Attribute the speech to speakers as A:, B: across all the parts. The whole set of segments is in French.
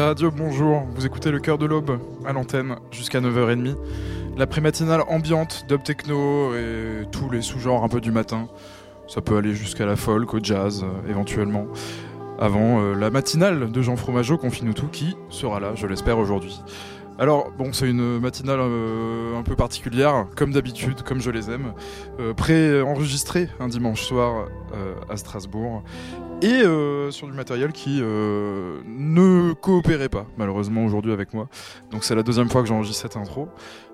A: Radio, bonjour. Vous écoutez le cœur de l'aube à l'antenne jusqu'à 9h30. La pré-matinale ambiante, dub techno et tous les sous-genres un peu du matin. Ça peut aller jusqu'à la folk, au jazz euh, éventuellement. Avant euh, la matinale de Jean Fromageau, confine tout, qui sera là, je l'espère, aujourd'hui. Alors, bon, c'est une matinale euh, un peu particulière, comme d'habitude, comme je les aime. Pré-enregistré un dimanche soir à Strasbourg et euh, sur du matériel qui euh, ne coopérait pas malheureusement aujourd'hui avec moi. Donc c'est la deuxième fois que j'enregistre cette intro.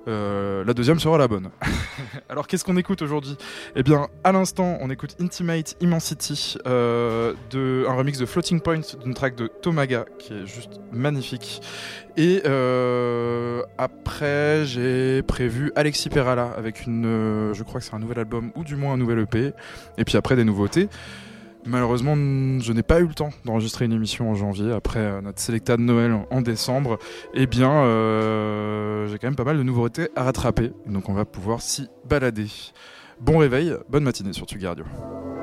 A: Euh, la deuxième sera la bonne. Alors qu'est-ce qu'on écoute aujourd'hui? Eh bien à l'instant on écoute Intimate Immensity, de, un remix de Floating Point d'une track de Tomaga qui est juste magnifique. Et après j'ai prévu Alexis Perala avec une, je crois que c'est un nouvel album ou du moins un nouvel EP. Et puis après des nouveautés. Malheureusement, je n'ai pas eu le temps d'enregistrer une émission en janvier après euh, notre sélecta de Noël en décembre. Eh bien, euh, j'ai quand même pas mal de nouveautés à rattraper, donc on va pouvoir s'y balader. Bon réveil, bonne matinée sur Tugardio. écouter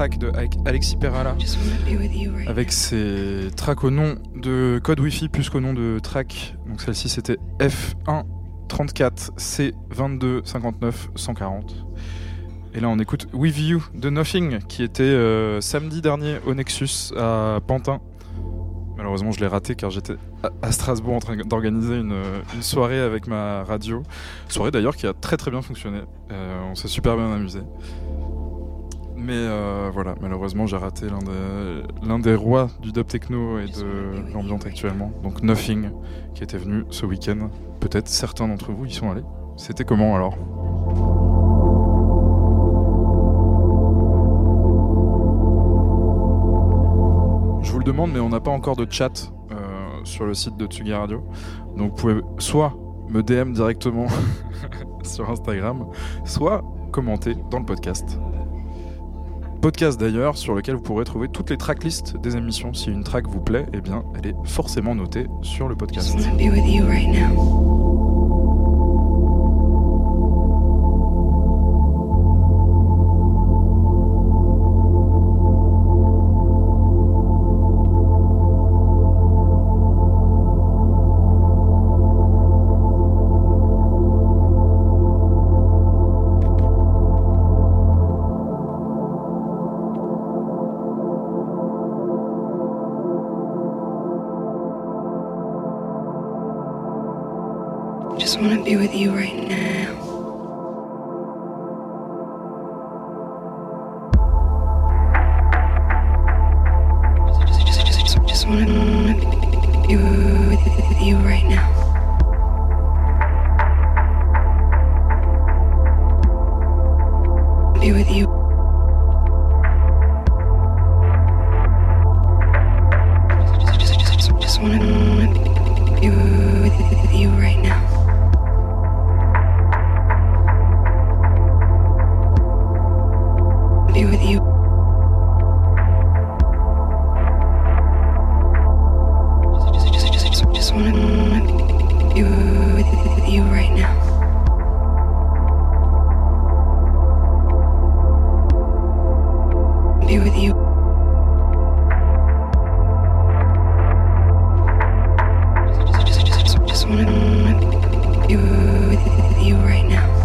A: track de Alexis Perala avec ses tracks au nom de code Wi-Fi plus qu'au nom de track. Donc celle-ci c'était F1 34 C 22 59 140. Et là on écoute With You de Nothing qui était euh, samedi dernier au Nexus à Pantin. Malheureusement, je l'ai raté car j'étais à Strasbourg en train d'organiser une, soirée avec ma radio. Soirée d'ailleurs qui a très très bien fonctionné. Euh, on s'est super bien amusé. Mais euh, voilà, malheureusement, j'ai raté l'un des, rois du dub techno et de l'ambiance actuellement. Donc Nothing, qui était venu ce week-end. Peut-être certains d'entre vous y sont allés. C'était comment alors? Je vous le demande, mais on n'a pas encore de chat euh, sur le site de Tsugi Radio. Donc vous pouvez soit me DM directement sur Instagram, soit commenter dans le podcast. Podcast d'ailleurs sur lequel vous pourrez trouver toutes les tracklists des émissions. Si une track vous plaît, eh bien elle est forcément notée sur le podcast. want to be with you right now.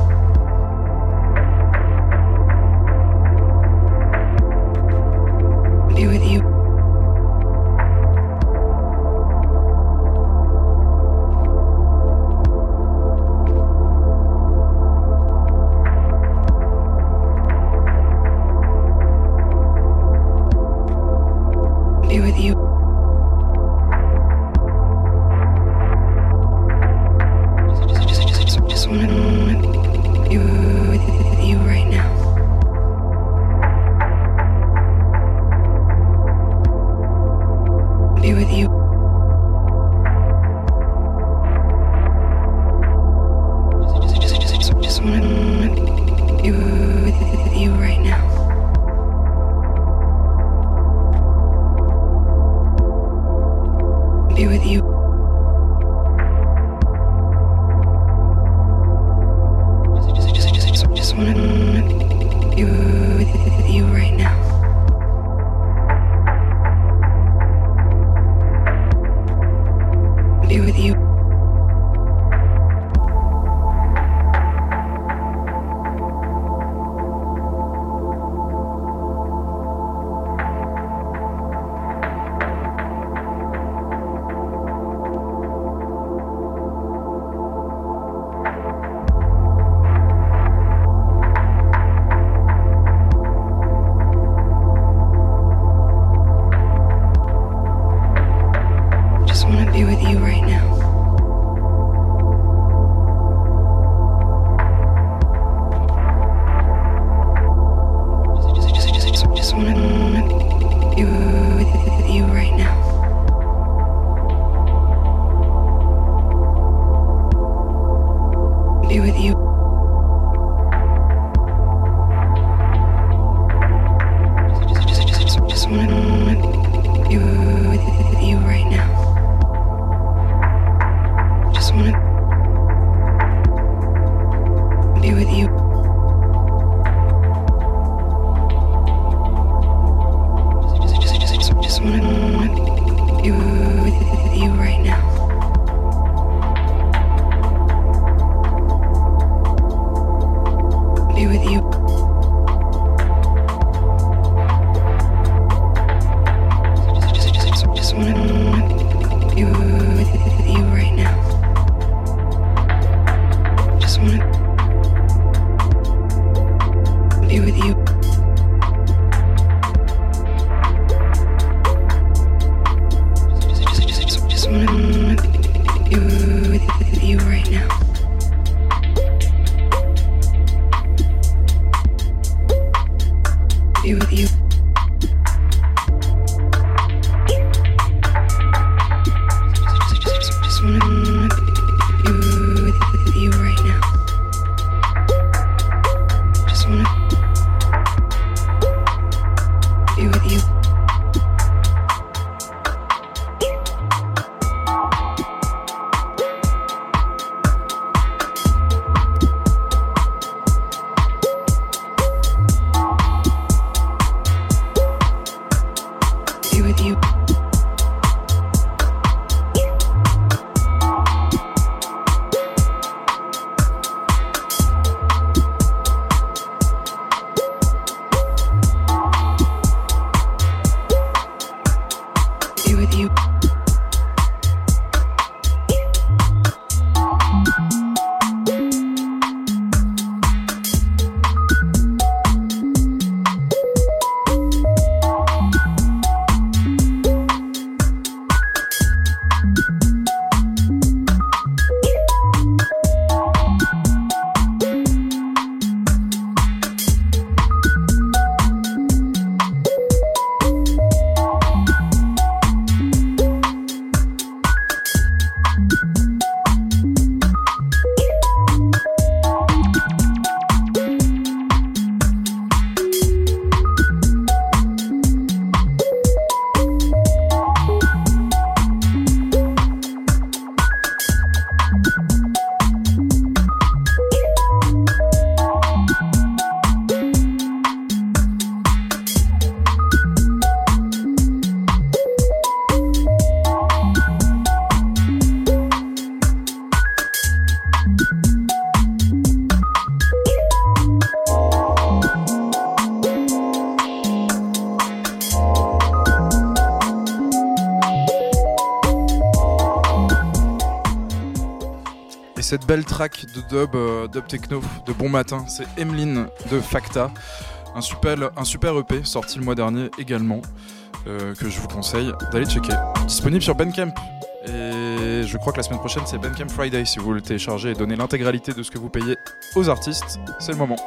A: Cette belle track de dub, euh, dub techno de bon matin. C'est Emeline de Facta, un super, un super EP sorti le mois dernier également, euh, que je vous conseille d'aller checker. Disponible sur Bandcamp. Et je crois que la semaine prochaine c'est Bandcamp Friday si vous voulez le télécharger et donner l'intégralité de ce que vous payez aux artistes. C'est le moment.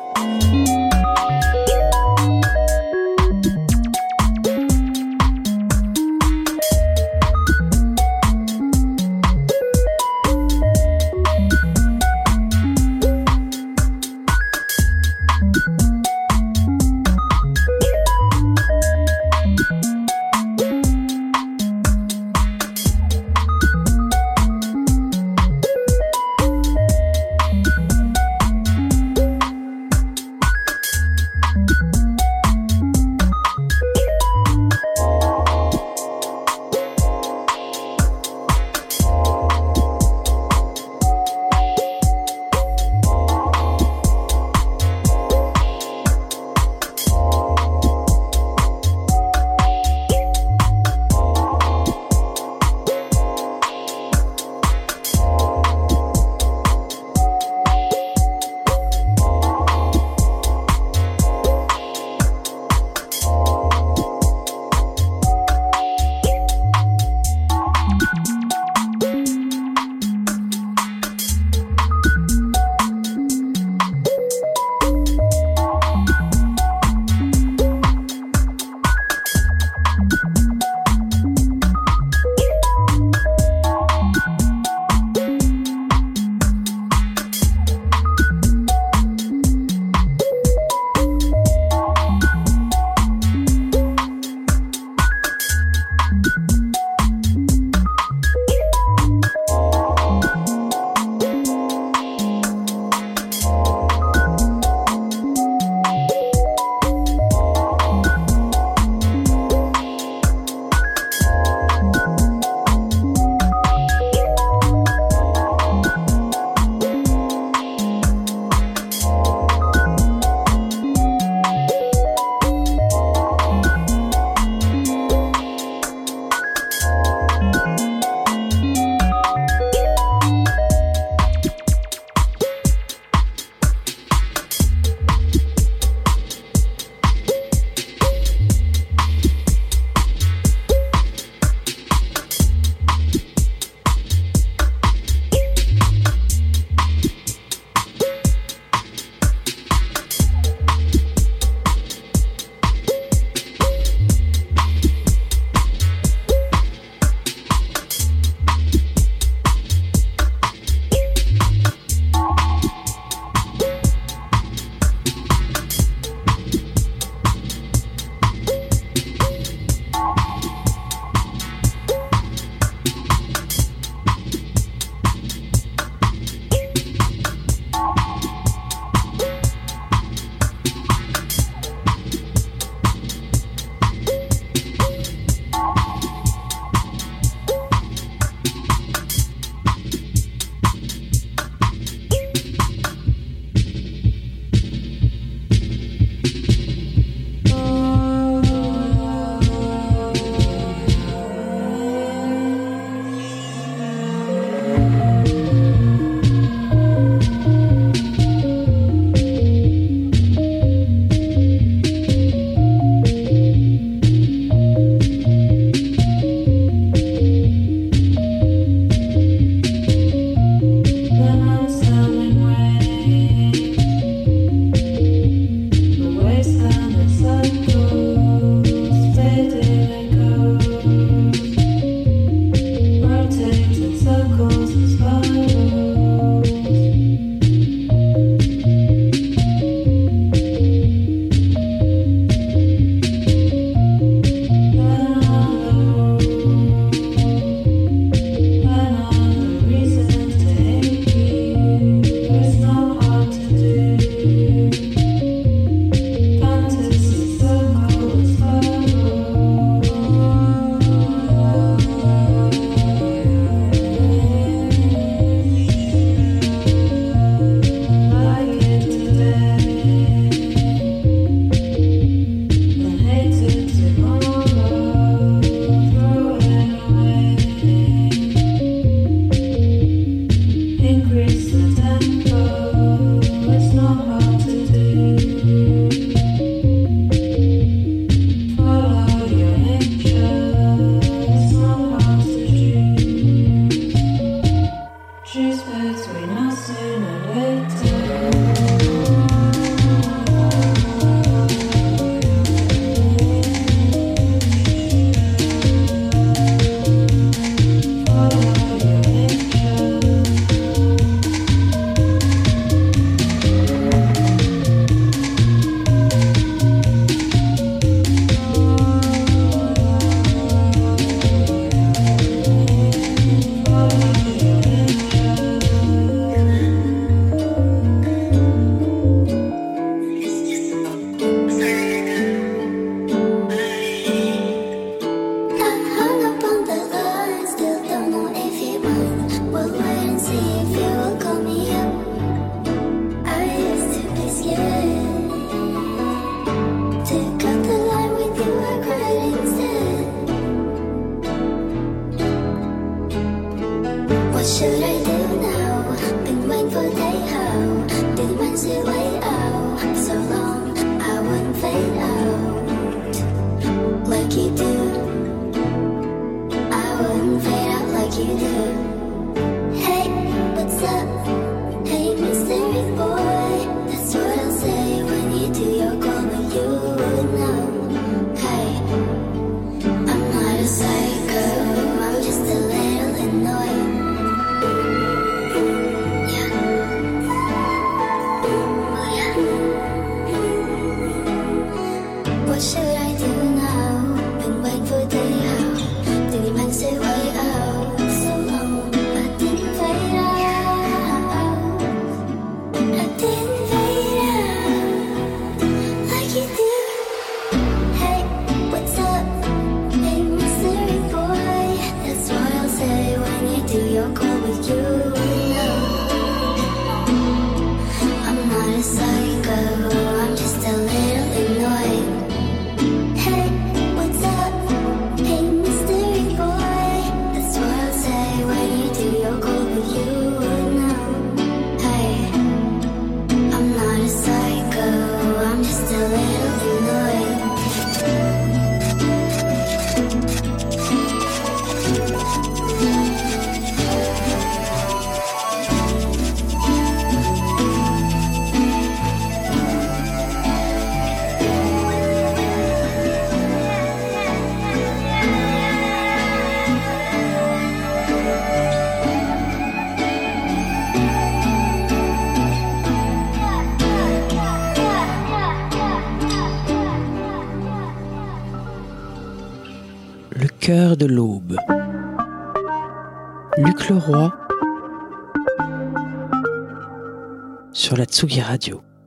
B: La Tsugi Radio.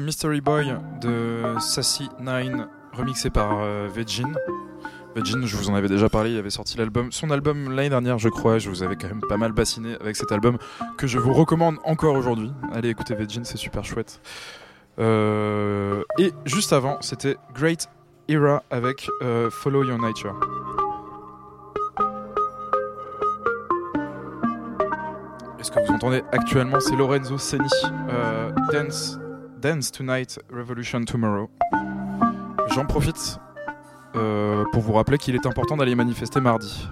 A: Mystery Boy de Sassy 9 remixé par euh, Vegin. Je vous en avais déjà parlé, il avait sorti l'album, son album l'année dernière, je crois. Je vous avais quand même pas mal bassiné avec cet album que je vous recommande encore aujourd'hui. Allez écoutez Vegin, c'est super chouette. Euh, et juste avant, c'était Great Era avec euh, Follow Your Nature. Est-ce que vous entendez actuellement C'est Lorenzo Seni, Dance Dance Tonight, Revolution Tomorrow. J'en profite euh, pour vous rappeler qu'il est important d'aller manifester mardi.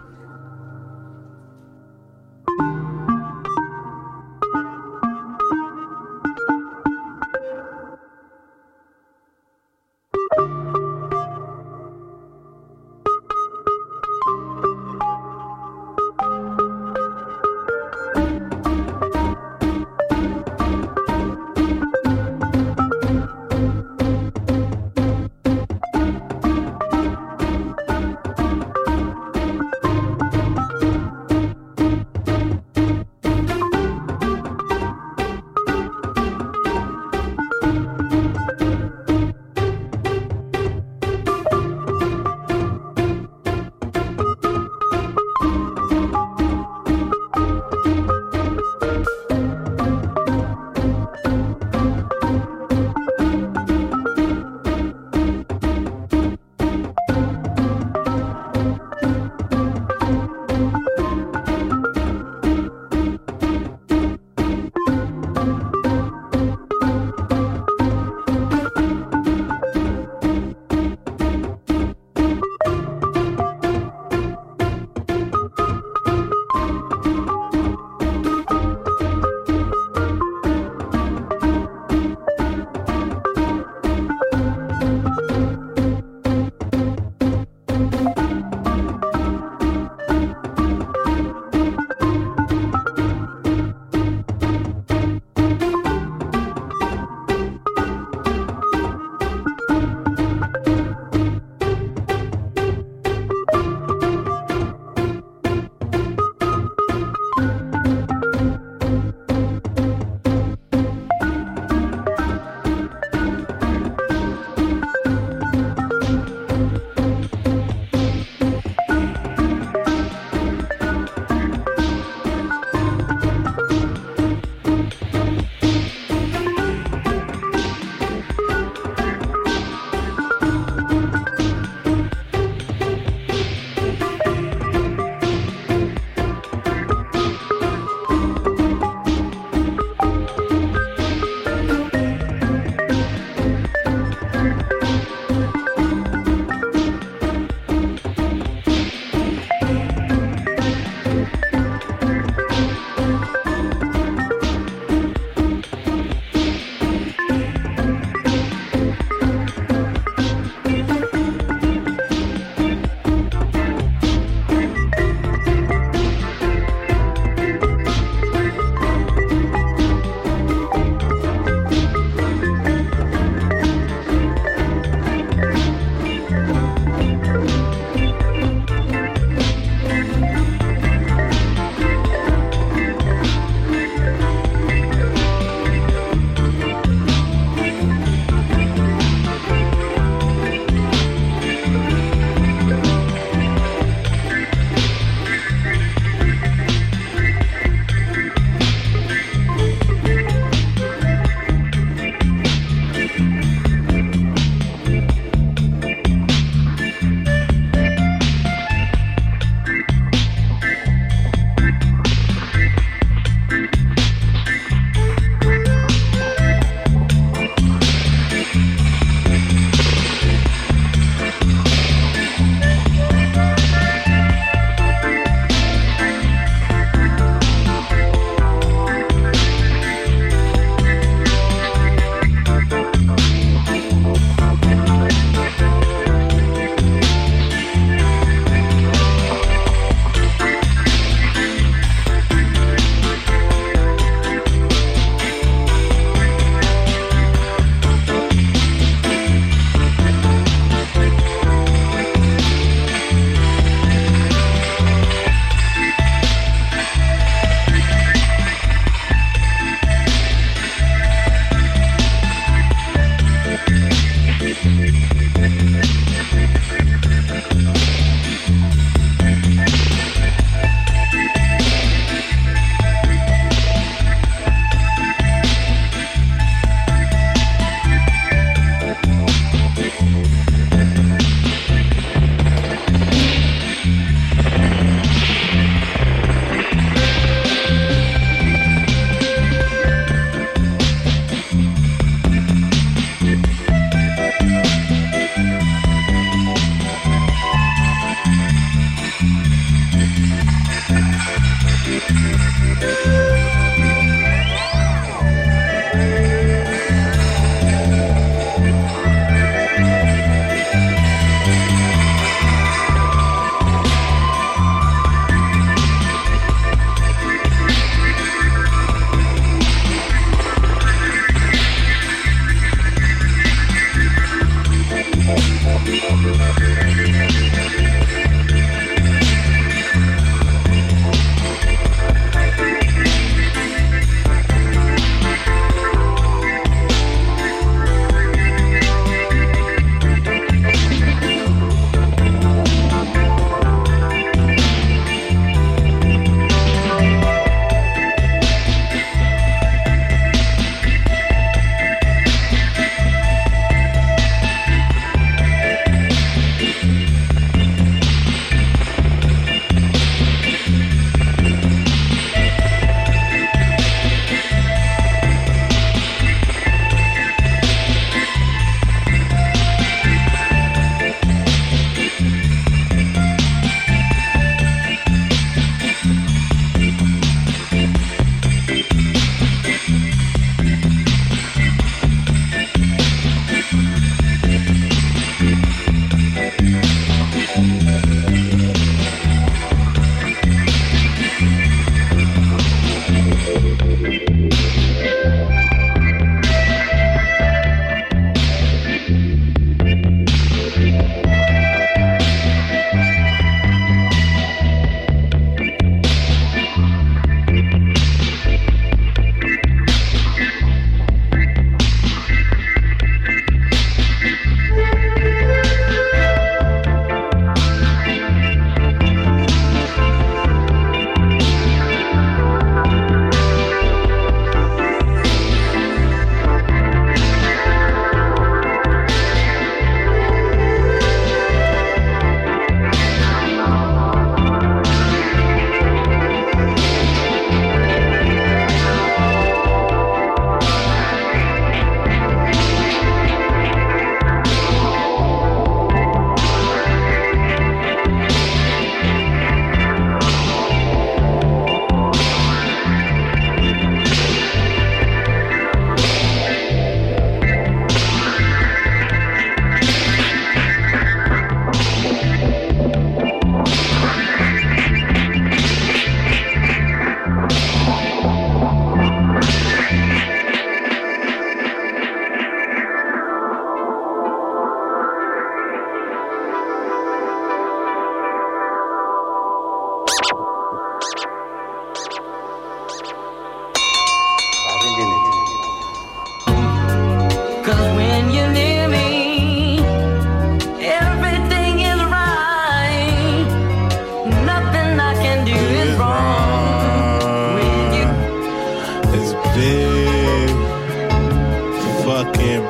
A: fucking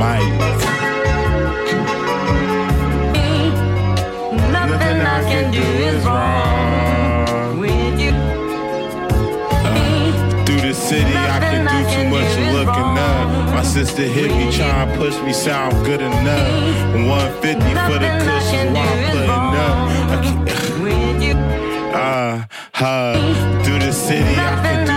A: mic.
C: Nothing I can do is wrong through the city, I can do too much looking up. My sister hit me, trying to push me, sound good enough. 150 for the cushions while I'm putting up. I uh, uh, through the city, I can do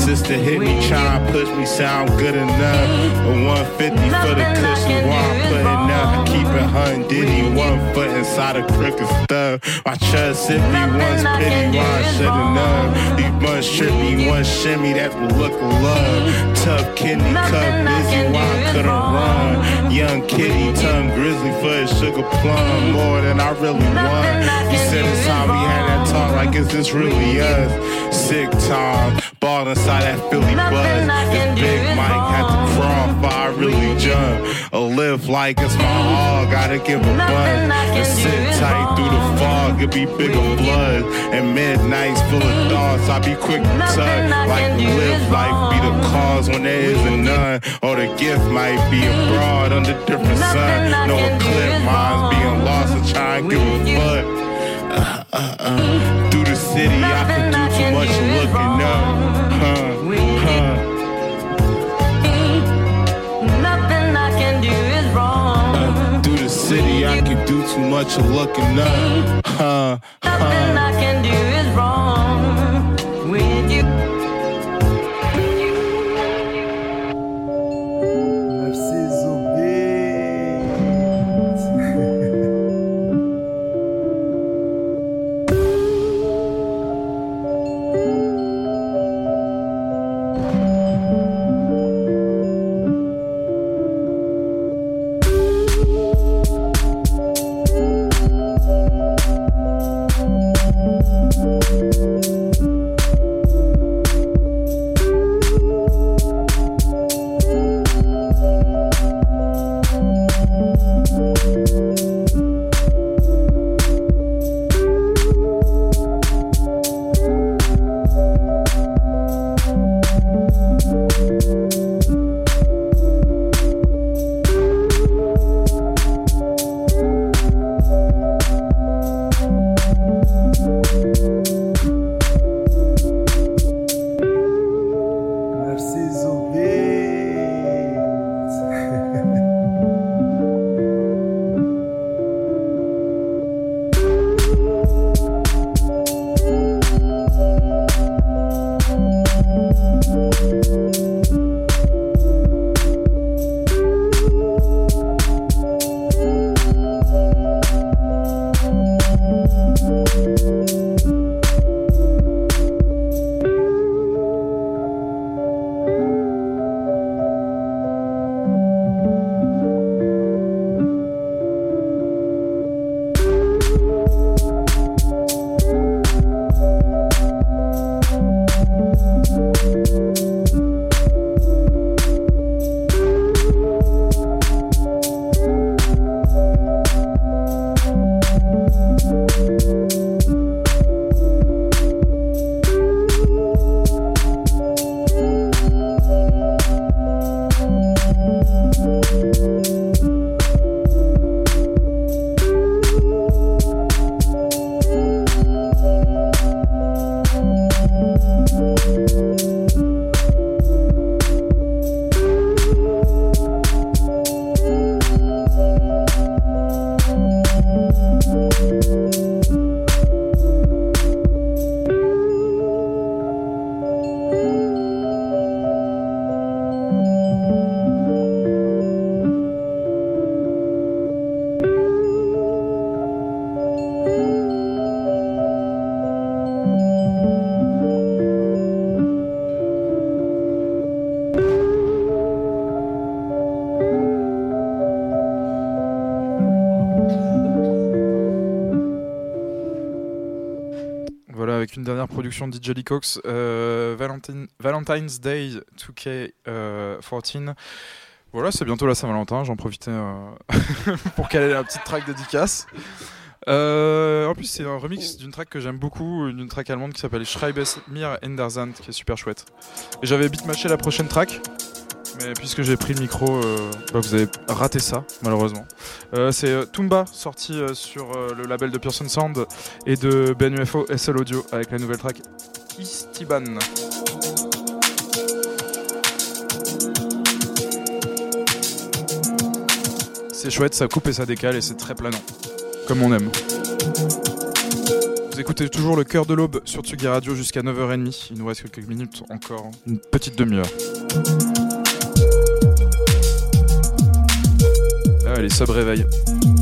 C: sister hit me, trying to push me, sound good enough. 150 for the cushions while I'm putting up. I keep it hun diddy, one foot inside a crooked stuff. My trust hit me once pity, why I should've known. These buns trip me, one shimmy, that's the look of love. Tough kidney, cup busy, why I couldn't run. Young kitty, tongue grizzly for a sugar plum, more than I really want. You said it's time we had that talk, like is this really us? Sick time, ball inside that Philly buzz. This big Mike had to crawl, I really jump. A live like it's my all, gotta give a buzz. And sit tight through the fog, it be bigger blood. And midnights full of thoughts, I be quick to tug. Like live life be the cause when there isn't none. Or the gift might be abroad under different sun. No eclipse, mine's being lost and trying to give a fuck. Uh, uh. Through the city, I can do too much looking up. Huh, huh.
D: Nothing I can do is wrong.
C: Uh, through the city, I can do too much of looking up. Huh,
D: Nothing. I can do is wrong
A: dernière production de DJ Cox, euh, Valentine- Valentine's Day 2K14. Voilà, c'est bientôt la Saint-Valentin, j'en profitais euh, pour caler la petite track dédicace. Euh, en plus, c'est un remix d'une track que j'aime beaucoup, d'une track allemande qui s'appelle Schreibes mir Endersand, qui est super chouette. Et j'avais beatmatché la prochaine track, Mais puisque j'ai pris le micro, euh, bah, vous avez raté ça, malheureusement. Euh, c'est euh, Tumba, sorti sur le label de Pearson Sound et de Ben UFO SL Audio avec la nouvelle track Istiban. C'est chouette, ça coupe et ça décale et c'est très planant. Comme on aime. Vous écoutez toujours le cœur de l'aube sur Tsugi Radio jusqu'à 9h30. Il nous reste quelques minutes encore, une petite demi-heure. Ah, les subs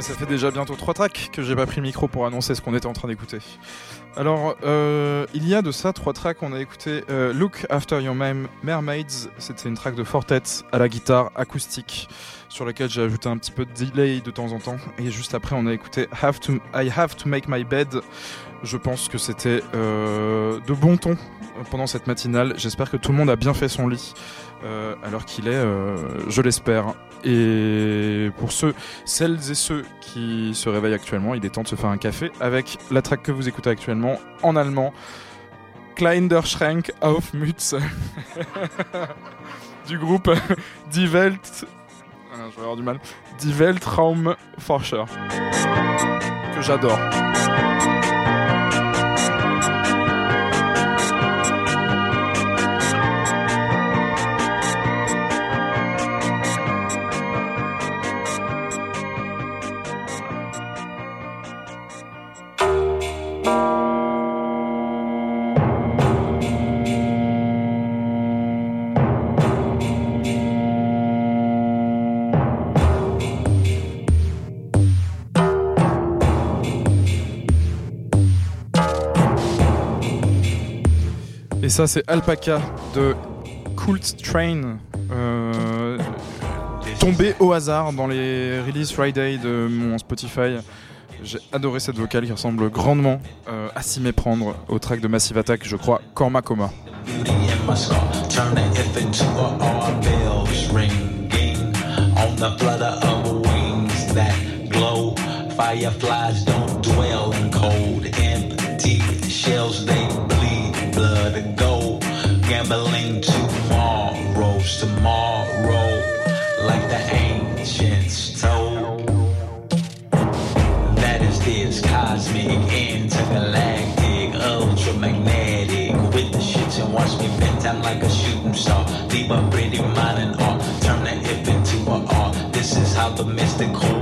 A: ça fait déjà bientôt trois tracks que j'ai pas pris le micro pour annoncer ce qu'on était en train d'écouter. Alors, euh, il y a de ça trois tracks. On a écouté euh, Look After Your Mem- Mermaids. C'était une track de Fortet à la guitare acoustique sur laquelle j'ai ajouté un petit peu de delay de temps en temps. Et juste après, on a écouté I Have to Make My Bed. Je pense que c'était euh, de bon ton pendant cette matinale. J'espère que tout le monde a bien fait son lit alors qu'il est, je l'espère. Et pour ceux, celles et ceux qui se réveillent actuellement, il est temps de se faire un café avec la track que vous écoutez actuellement en allemand. Kleiner Schrank auf Mütze du groupe Die Welt. Ah, je vais avoir du mal. Die Weltraumforscher que j'adore. Et ça, c'est Alpaca de Cult Train. euh, tombé au hasard dans les Release Friday de mon Spotify. J'ai adoré cette vocale qui ressemble grandement euh, à s'y méprendre au track de Massive Attack, je crois, Korma Coma.
E: Gambling tomorrows, tomorrow, like the ancients told. That is this cosmic, intergalactic, ultramagnetic. With the shits and watch me bent down like a shooting star. Leave a pretty mind and art. Turn the if into a art. This is how the mystical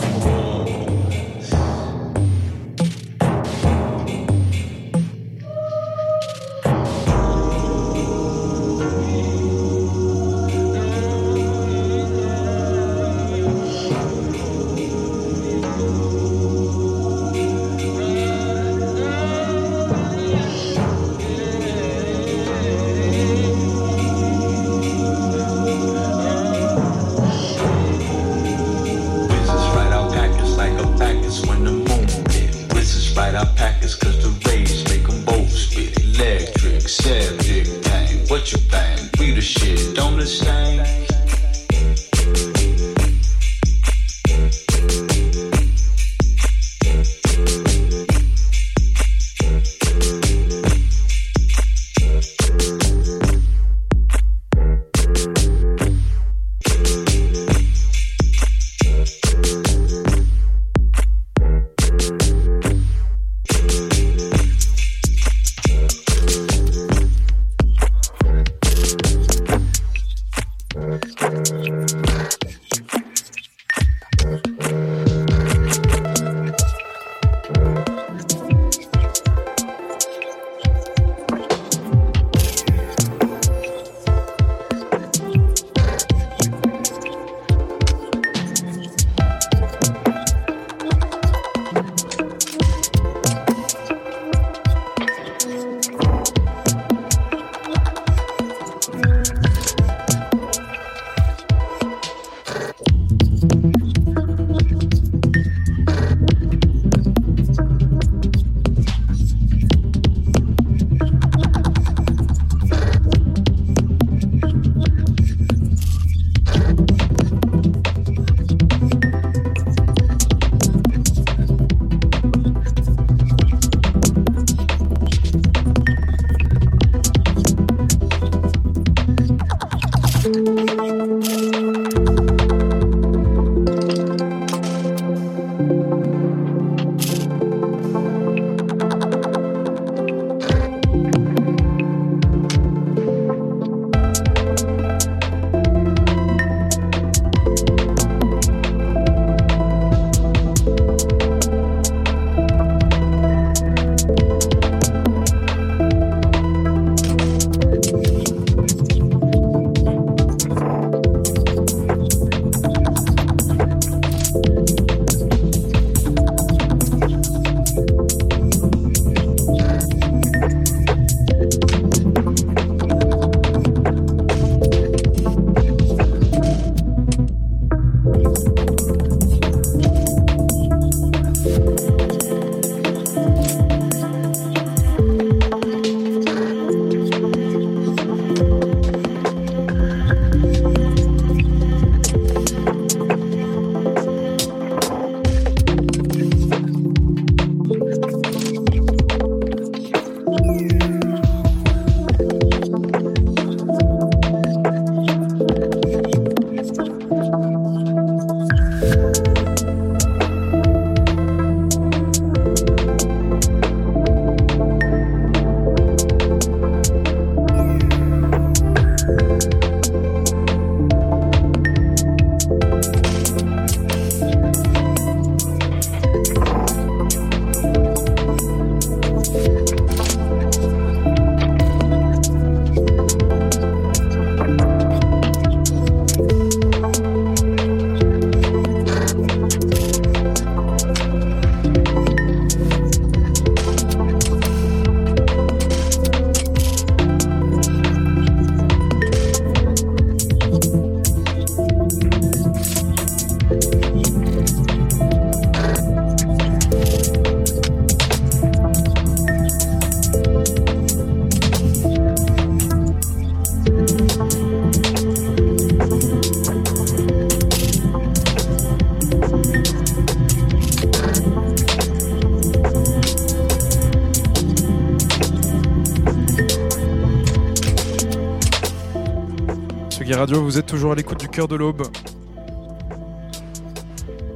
A: Vous êtes toujours à l'écoute du cœur de l'aube.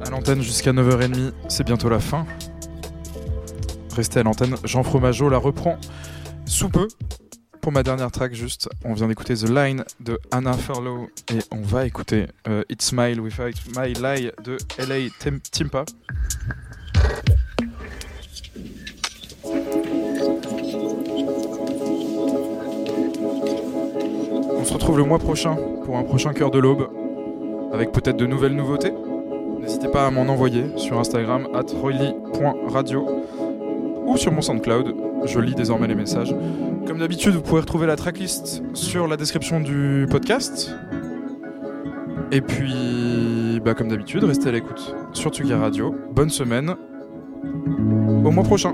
A: À l'antenne jusqu'à 9h30, c'est bientôt la fin. Restez à l'antenne, Jean Fromageau la reprend sous peu. Pour ma dernière track, juste, on vient d'écouter The Line de Anna Furlow et on va écouter euh, It's Smile Without My Lie de LA Tim- Timpa. Retrouve le mois prochain pour un prochain cœur de l'aube avec peut-être de nouvelles nouveautés. N'hésitez pas à m'en envoyer sur Instagram at royly.radio ou sur mon SoundCloud. Je lis désormais les messages. Comme d'habitude, vous pouvez retrouver la tracklist sur la description du podcast. Et puis, bah, comme d'habitude, restez à l'écoute sur Tsugi Radio. Bonne semaine. Au mois prochain.